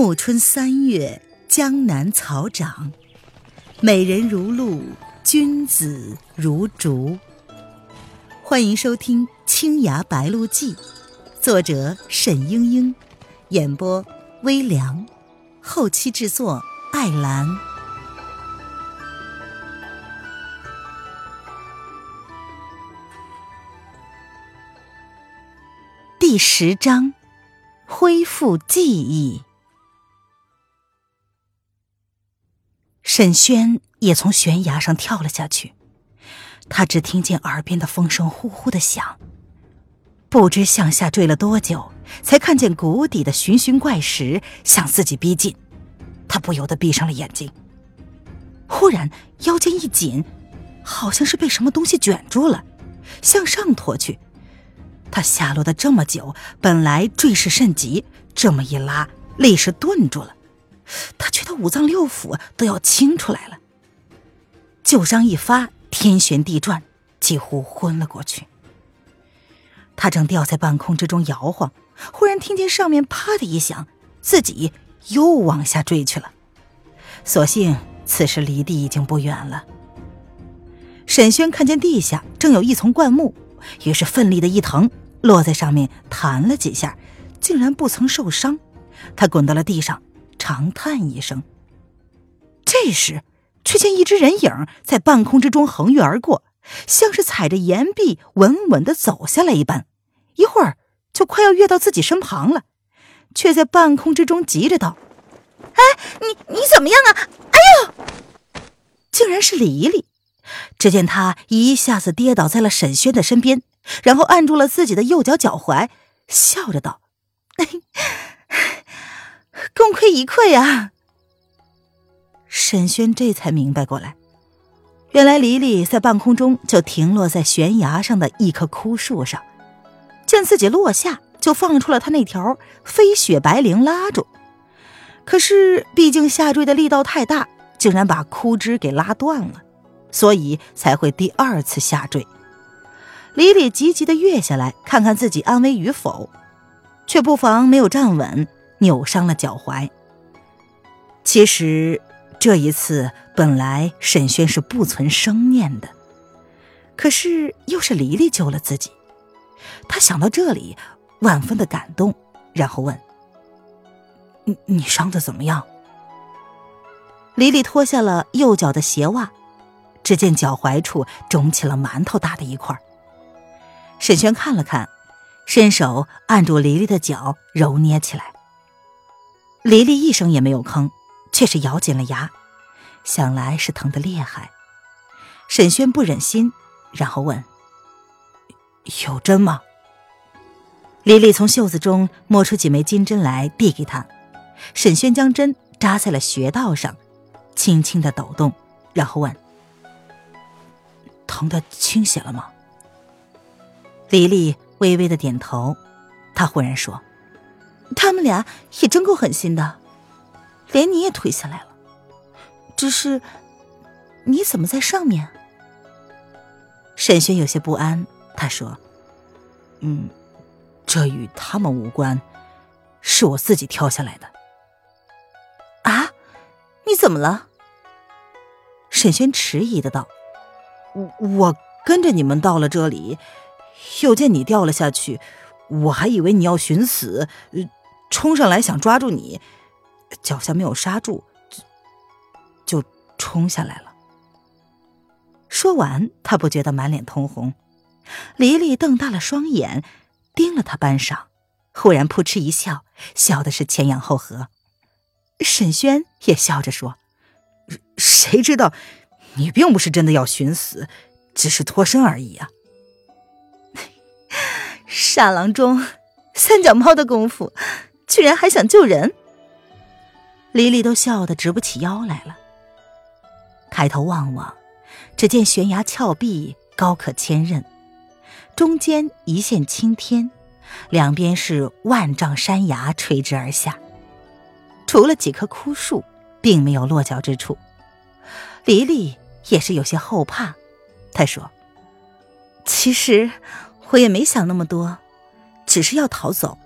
暮春三月，江南草长，美人如露，君子如竹。欢迎收听《青崖白鹿记》，作者沈英英，演播微凉，后期制作艾兰。第十章，恢复记忆。沈轩也从悬崖上跳了下去，他只听见耳边的风声呼呼的响，不知向下坠了多久，才看见谷底的寻寻怪石向自己逼近，他不由得闭上了眼睛。忽然腰间一紧，好像是被什么东西卷住了，向上拖去。他下落的这么久，本来坠势甚急，这么一拉，立时顿住了。他觉得五脏六腑都要清出来了，旧伤一发，天旋地转，几乎昏了过去。他正吊在半空之中摇晃，忽然听见上面啪的一响，自己又往下坠去了。所幸此时离地已经不远了。沈轩看见地下正有一丛灌木，于是奋力的一腾，落在上面弹了几下，竟然不曾受伤。他滚到了地上。长叹一声。这时，却见一只人影在半空之中横越而过，像是踩着岩壁稳稳的走下来一般，一会儿就快要跃到自己身旁了，却在半空之中急着道：“哎，你你怎么样啊？哎呦！”竟然是黎黎。只见他一下子跌倒在了沈轩的身边，然后按住了自己的右脚脚踝，笑着道：“ 功亏一篑啊！沈轩这才明白过来，原来黎黎在半空中就停落在悬崖上的一棵枯树上，见自己落下，就放出了他那条飞雪白绫拉住。可是毕竟下坠的力道太大，竟然把枯枝给拉断了，所以才会第二次下坠。黎黎急急的跃下来，看看自己安危与否，却不妨没有站稳。扭伤了脚踝。其实这一次本来沈轩是不存生念的，可是又是黎黎救了自己，他想到这里，万分的感动，然后问：“你你伤的怎么样？”黎黎脱下了右脚的鞋袜，只见脚踝处肿起了馒头大的一块。沈轩看了看，伸手按住黎黎的脚，揉捏起来。黎黎一声也没有吭，却是咬紧了牙，想来是疼得厉害。沈轩不忍心，然后问：“有针吗？”黎黎从袖子中摸出几枚金针来，递给他。沈轩将针扎在了穴道上，轻轻的抖动，然后问：“疼的清醒了吗？”黎黎微微的点头，他忽然说。他们俩也真够狠心的，连你也推下来了。只是，你怎么在上面？沈轩有些不安，他说：“嗯，这与他们无关，是我自己跳下来的。”啊，你怎么了？沈轩迟疑的道：“我我跟着你们到了这里，又见你掉了下去，我还以为你要寻死。”冲上来想抓住你，脚下没有刹住，就冲下来了。说完，他不觉得满脸通红。黎黎瞪大了双眼，盯了他半晌，忽然扑哧一笑，笑的是前仰后合。沈轩也笑着说：“谁知道，你并不是真的要寻死，只是脱身而已啊！” 傻郎中，三脚猫的功夫。居然还想救人！黎黎都笑得直不起腰来了。抬头望望，只见悬崖峭壁高可千仞，中间一线青天，两边是万丈山崖垂直而下。除了几棵枯树，并没有落脚之处。黎黎也是有些后怕，他说：“其实我也没想那么多，只是要逃走。”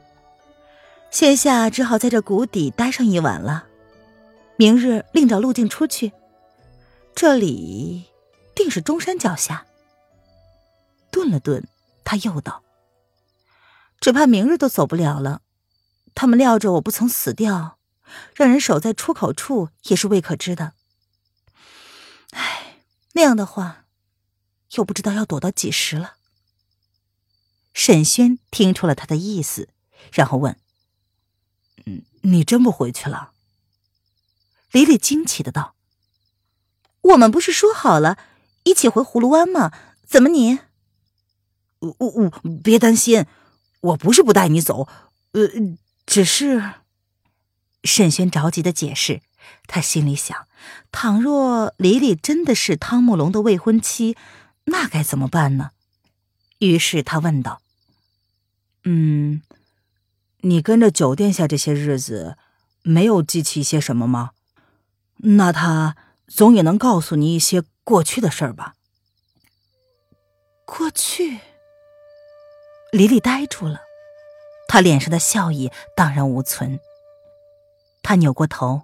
现下只好在这谷底待上一晚了，明日另找路径出去。这里定是中山脚下。顿了顿，他又道：“只怕明日都走不了了。他们料着我不曾死掉，让人守在出口处也是未可知的。唉，那样的话，又不知道要躲到几时了。”沈轩听出了他的意思，然后问：“，你真不回去了？”李李惊奇的道：“我们不是说好了一起回葫芦湾吗？怎么你……我我别担心，我不是不带你走，呃，只是……”沈轩着急的解释，他心里想：倘若李李真的是汤慕龙的未婚妻，那该怎么办呢？于是他问道：“嗯，你跟着酒殿下这些日子，没有记起一些什么吗？那他总也能告诉你一些过去的事儿吧？”过去，李丽呆住了，她脸上的笑意荡然无存。他扭过头，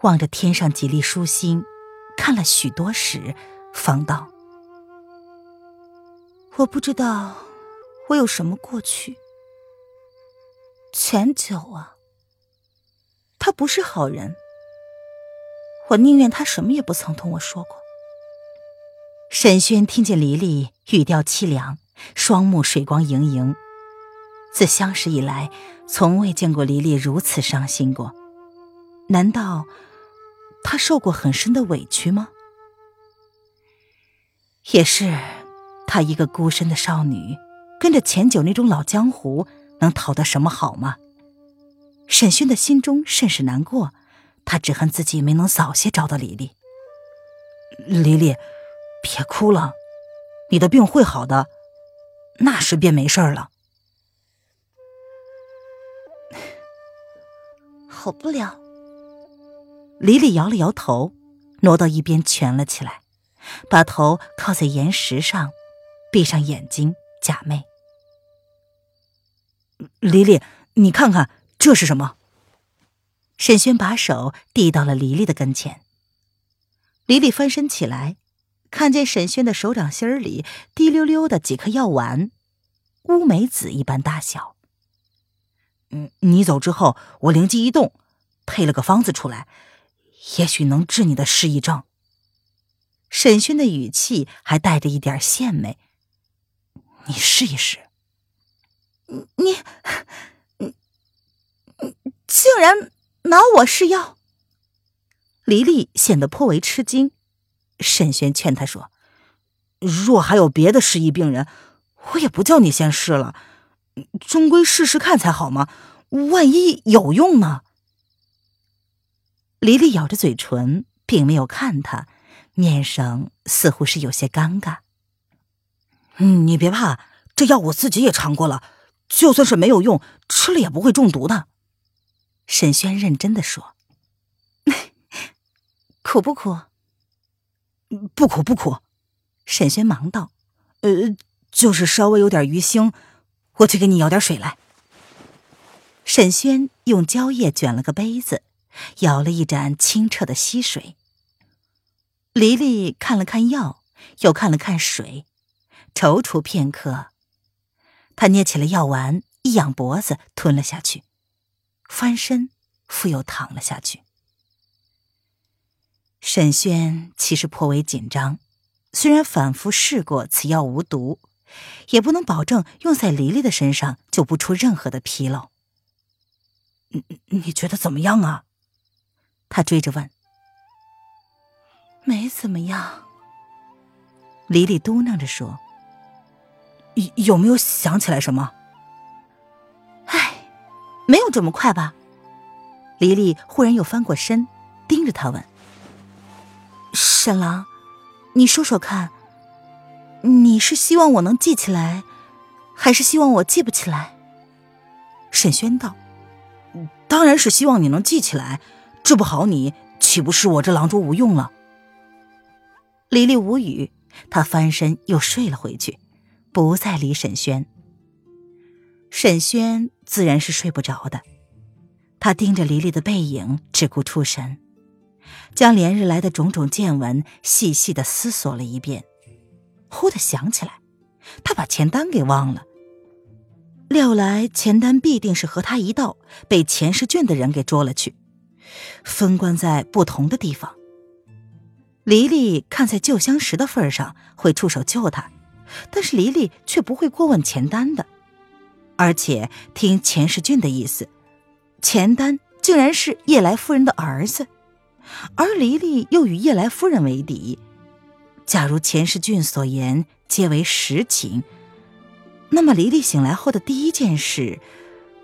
望着天上几粒疏星，看了许多时，方道。我不知道我有什么过去。钱九啊，他不是好人。我宁愿他什么也不曾同我说过。沈轩听见黎黎语调凄凉，双目水光盈盈。自相识以来，从未见过黎黎如此伤心过。难道他受过很深的委屈吗？也是。她一个孤身的少女，跟着钱九那种老江湖，能讨得什么好吗？沈勋的心中甚是难过，他只恨自己没能早些找到李丽。李丽，别哭了，你的病会好的，那时便没事了。好不了。李丽摇了摇头，挪到一边蜷了起来，把头靠在岩石上。闭上眼睛，假寐。黎黎，你看看这是什么？沈轩把手递到了黎黎的跟前。黎黎翻身起来，看见沈轩的手掌心里滴溜溜的几颗药丸，乌梅子一般大小。嗯，你走之后，我灵机一动，配了个方子出来，也许能治你的失忆症。沈轩的语气还带着一点献媚。你试一试。你你竟然拿我试药！黎黎显得颇为吃惊。沈轩劝他说：“若还有别的失忆病人，我也不叫你先试了，终归试试看才好嘛。万一有用呢？”黎黎咬着嘴唇，并没有看他，面上似乎是有些尴尬。嗯，你别怕，这药我自己也尝过了，就算是没有用，吃了也不会中毒的。沈轩认真的说：“ 苦不苦？不苦不苦。”沈轩忙道：“呃，就是稍微有点鱼腥，我去给你舀点水来。”沈轩用蕉叶卷了个杯子，舀了一盏清澈的溪水。黎黎看了看药，又看了看水。踌躇片刻，他捏起了药丸，一仰脖子吞了下去，翻身复又躺了下去。沈轩其实颇为紧张，虽然反复试过此药无毒，也不能保证用在黎黎的身上就不出任何的纰漏。你你觉得怎么样啊？他追着问。没怎么样。黎黎嘟囔着说。有没有想起来什么？唉，没有这么快吧？黎黎忽然又翻过身，盯着他问：“沈郎，你说说看，你是希望我能记起来，还是希望我记不起来？”沈轩道：“当然是希望你能记起来，治不好你，岂不是我这郎中无用了？”黎黎无语，她翻身又睡了回去。不再理沈轩，沈轩自然是睡不着的，他盯着黎黎的背影，只顾出神，将连日来的种种见闻细细的思索了一遍。忽的想起来，他把钱单给忘了。料来钱丹必定是和他一道被钱世俊的人给捉了去，分关在不同的地方。黎黎看在旧相识的份上会出手救他，但是黎黎却不会过问钱丹的，而且听钱世俊的意思，钱丹竟然是叶来夫人的儿子，而黎黎又与叶来夫人为敌。假如钱世俊所言皆为实情。那么，黎黎醒来后的第一件事，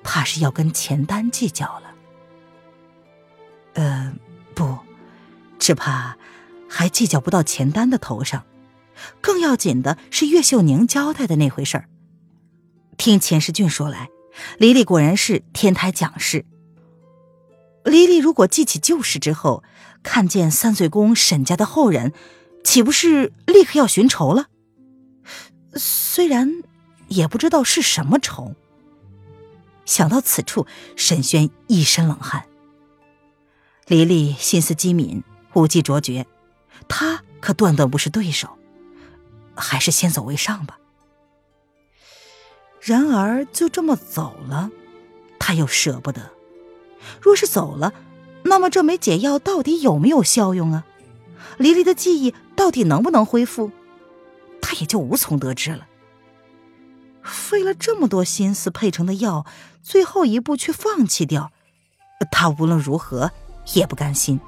怕是要跟钱丹计较了。呃，不，只怕还计较不到钱丹的头上。更要紧的是岳秀宁交代的那回事儿。听钱世俊说来，黎黎果然是天台讲事。黎黎如果记起旧事之后，看见三岁宫沈家的后人，岂不是立刻要寻仇了？虽然。也不知道是什么仇。想到此处，沈轩一身冷汗。黎黎心思机敏，武技卓绝，他可断断不是对手，还是先走为上吧。然而就这么走了，他又舍不得。若是走了，那么这枚解药到底有没有效用啊？黎黎的记忆到底能不能恢复？他也就无从得知了。费了这么多心思配成的药，最后一步却放弃掉，他无论如何也不甘心。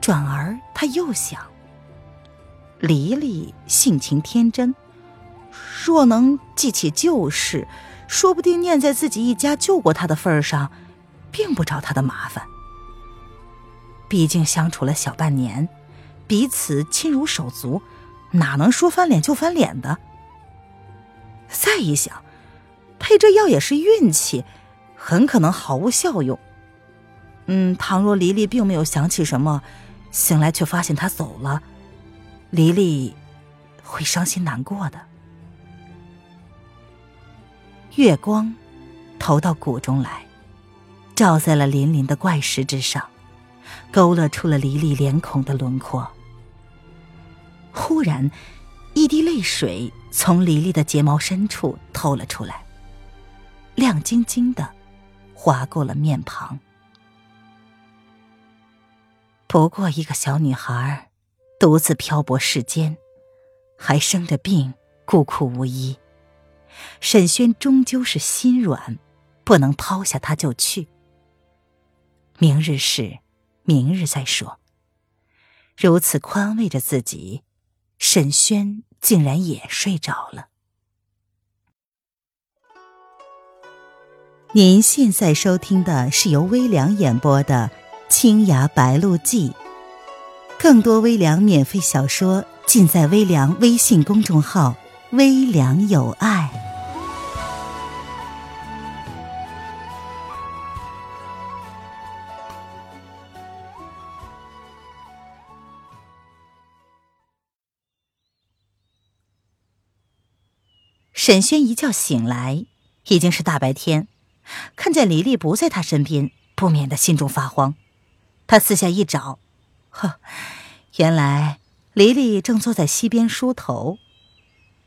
转而他又想，黎黎性情天真，若能记起旧事，说不定念在自己一家救过他的份上，并不找他的麻烦。毕竟相处了小半年，彼此亲如手足，哪能说翻脸就翻脸的？再一想，配这药也是运气，很可能毫无效用。嗯，倘若黎黎并没有想起什么，醒来却发现他走了，黎黎会伤心难过的。月光投到谷中来，照在了粼粼的怪石之上，勾勒出了黎黎脸孔的轮廓。忽然。一滴泪水从黎黎的睫毛深处透了出来，亮晶晶的，划过了面庞。不过一个小女孩，独自漂泊世间，还生着病，孤苦无依。沈轩终究是心软，不能抛下他就去。明日事，明日再说。如此宽慰着自己，沈轩。竟然也睡着了。您现在收听的是由微凉演播的《青崖白鹿记》，更多微凉免费小说尽在微凉微信公众号“微凉有爱”。沈轩一觉醒来，已经是大白天，看见黎黎不在他身边，不免的心中发慌。他四下一找，呵，原来黎黎正坐在溪边梳头，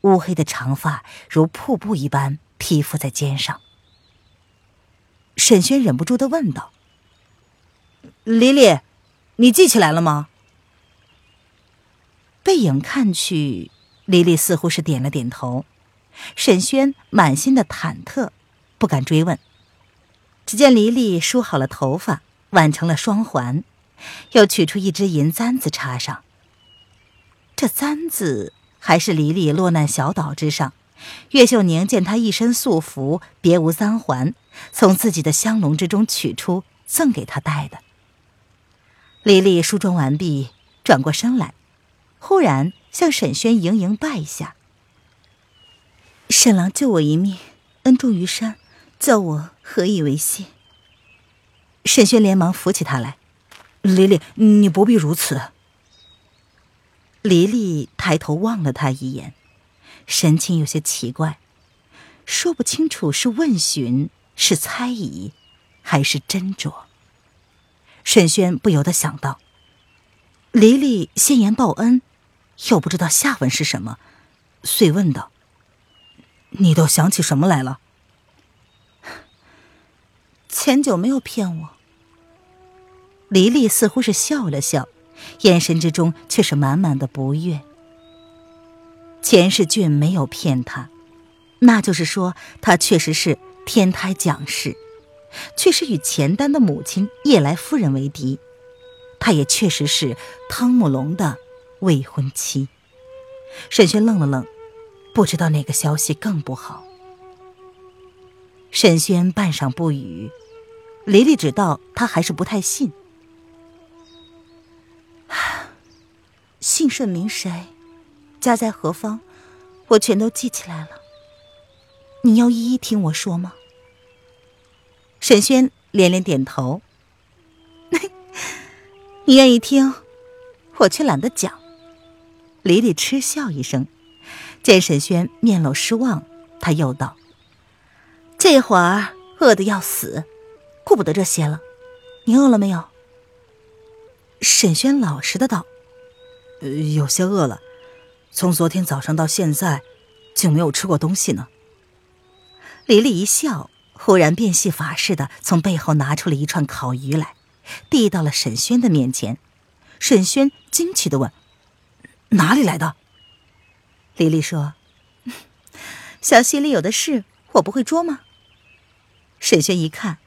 乌黑的长发如瀑布一般披覆在肩上。沈轩忍不住的问道：“黎黎，你记起来了吗？”背影看去，黎黎似乎是点了点头。沈轩满心的忐忑，不敢追问。只见黎黎梳好了头发，挽成了双环，又取出一只银簪子插上。这簪子还是黎黎落难小岛之上，岳秀宁见她一身素服，别无簪环，从自己的香笼之中取出，赠给她戴的。黎黎梳妆完毕，转过身来，忽然向沈轩盈盈拜下。沈郎救我一命，恩重于山，叫我何以为谢？沈轩连忙扶起他来，黎黎，你不必如此。黎黎抬头望了他一眼，神情有些奇怪，说不清楚是问询是猜疑。还是斟酌？沈轩不由得想到，黎黎先言报恩，又不知道下文是什么，遂问道：“你都想起什么来了？” 钱九没有骗我。黎黎似乎是笑了笑，眼神之中却是满满的不悦。钱世俊没有骗他，那就是说他确实是天台讲师，确实与钱丹的母亲叶来夫人为敌，他也确实是汤姆龙的未婚妻。沈轩愣了愣，不知道哪个消息更不好。沈轩半晌不语，黎黎知道他还是不太信。姓甚名谁，家在何方，我全都记起来了。你要一一听我说吗？沈轩连连点头。你愿意听，我却懒得讲。李李嗤笑一声，见沈轩面露失望，他又道：“这会儿饿得要死，顾不得这些了。你饿了没有？”沈轩老实的道。有些饿了，从昨天早上到现在，竟没有吃过东西呢。李丽一笑，忽然变戏法似的从背后拿出了一串烤鱼来，递到了沈轩的面前。沈轩惊奇的问：“哪里来的？”李丽说：“小溪里有的是，我不会捉吗？”沈轩一看，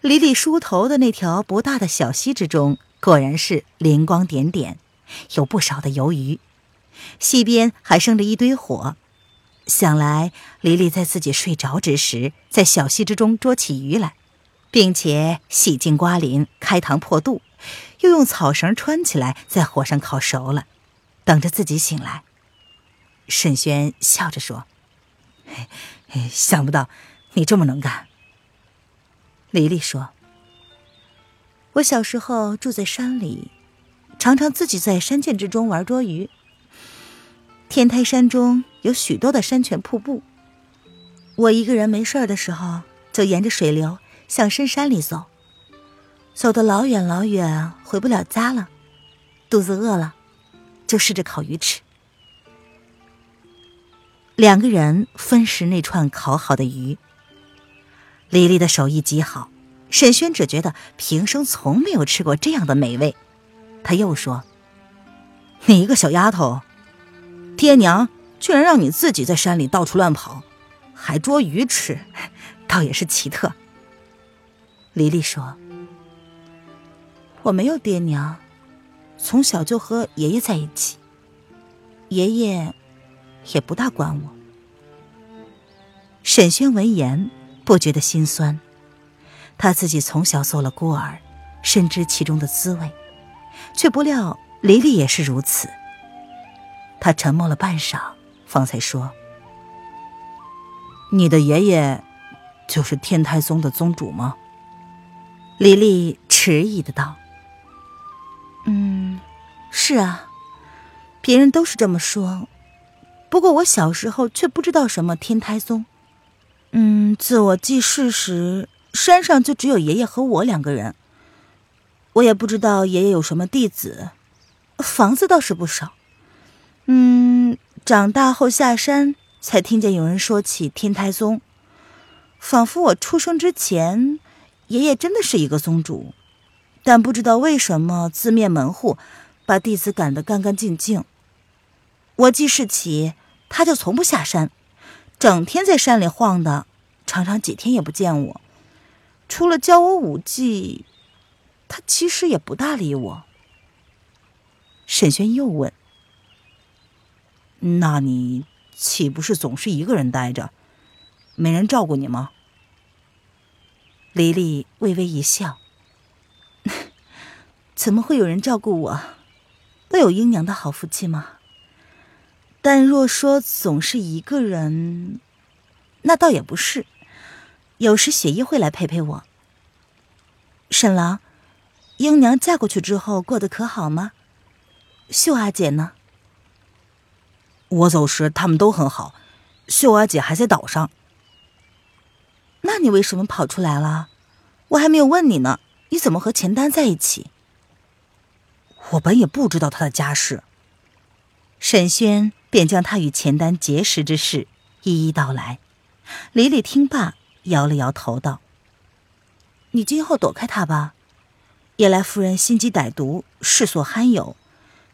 李丽梳头的那条不大的小溪之中，果然是灵光点点。有不少的鱿鱼，溪边还生着一堆火。想来黎黎在自己睡着之时，在小溪之中捉起鱼来，并且洗净瓜鳞、开膛破肚，又用草绳穿起来，在火上烤熟了，等着自己醒来。沈轩笑着说：“想不到你这么能干。”黎黎说：“我小时候住在山里。”常常自己在山涧之中玩捉鱼。天台山中有许多的山泉瀑布，我一个人没事的时候，就沿着水流向深山里走。走得老远老远，回不了家了，肚子饿了，就试着烤鱼吃。两个人分食那串烤好的鱼。李丽的手艺极好，沈轩只觉得平生从没有吃过这样的美味。他又说：“你一个小丫头，爹娘居然让你自己在山里到处乱跑，还捉鱼吃，倒也是奇特。”黎黎说：“我没有爹娘，从小就和爷爷在一起，爷爷也不大管我。”沈轩闻言不觉得心酸，他自己从小做了孤儿，深知其中的滋味。却不料黎黎也是如此。他沉默了半晌，方才说：“你的爷爷就是天台宗的宗主吗？”黎黎迟疑的道：“嗯，是啊，别人都是这么说。不过我小时候却不知道什么天台宗。嗯，自我记事时，山上就只有爷爷和我两个人。”我也不知道爷爷有什么弟子，房子倒是不少。嗯，长大后下山才听见有人说起天台宗，仿佛我出生之前，爷爷真的是一个宗主，但不知道为什么自灭门户，把弟子赶得干干净净。我记事起，他就从不下山，整天在山里晃的，常常几天也不见我，除了教我武技。他其实也不大理我。沈轩又问：“那你岂不是总是一个人待着，没人照顾你吗？”黎黎微微一笑：“ 怎么会有人照顾我？都有英娘的好福气吗？但若说总是一个人，那倒也不是。有时雪衣会来陪陪我。沈郎。”英娘嫁过去之后过得可好吗？秀阿姐呢？我走时他们都很好，秀阿姐还在岛上。那你为什么跑出来了？我还没有问你呢，你怎么和钱丹在一起？我本也不知道他的家世。沈轩便将他与钱丹结识之事一一道来。李李听罢，摇了摇头道：“你今后躲开他吧。叶来夫人心机歹毒，世所罕有。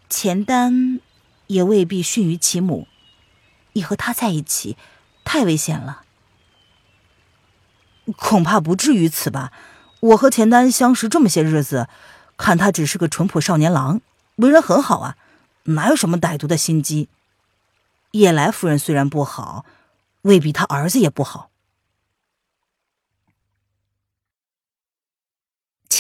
钱丹也未必逊于其母。你和他在一起，太危险了。恐怕不至于此吧。我和钱丹相识这么些日子，看他只是个淳朴少年郎，为人很好啊。”哪有什么歹毒的心机？叶来夫人虽然不好，未必他儿子也不好。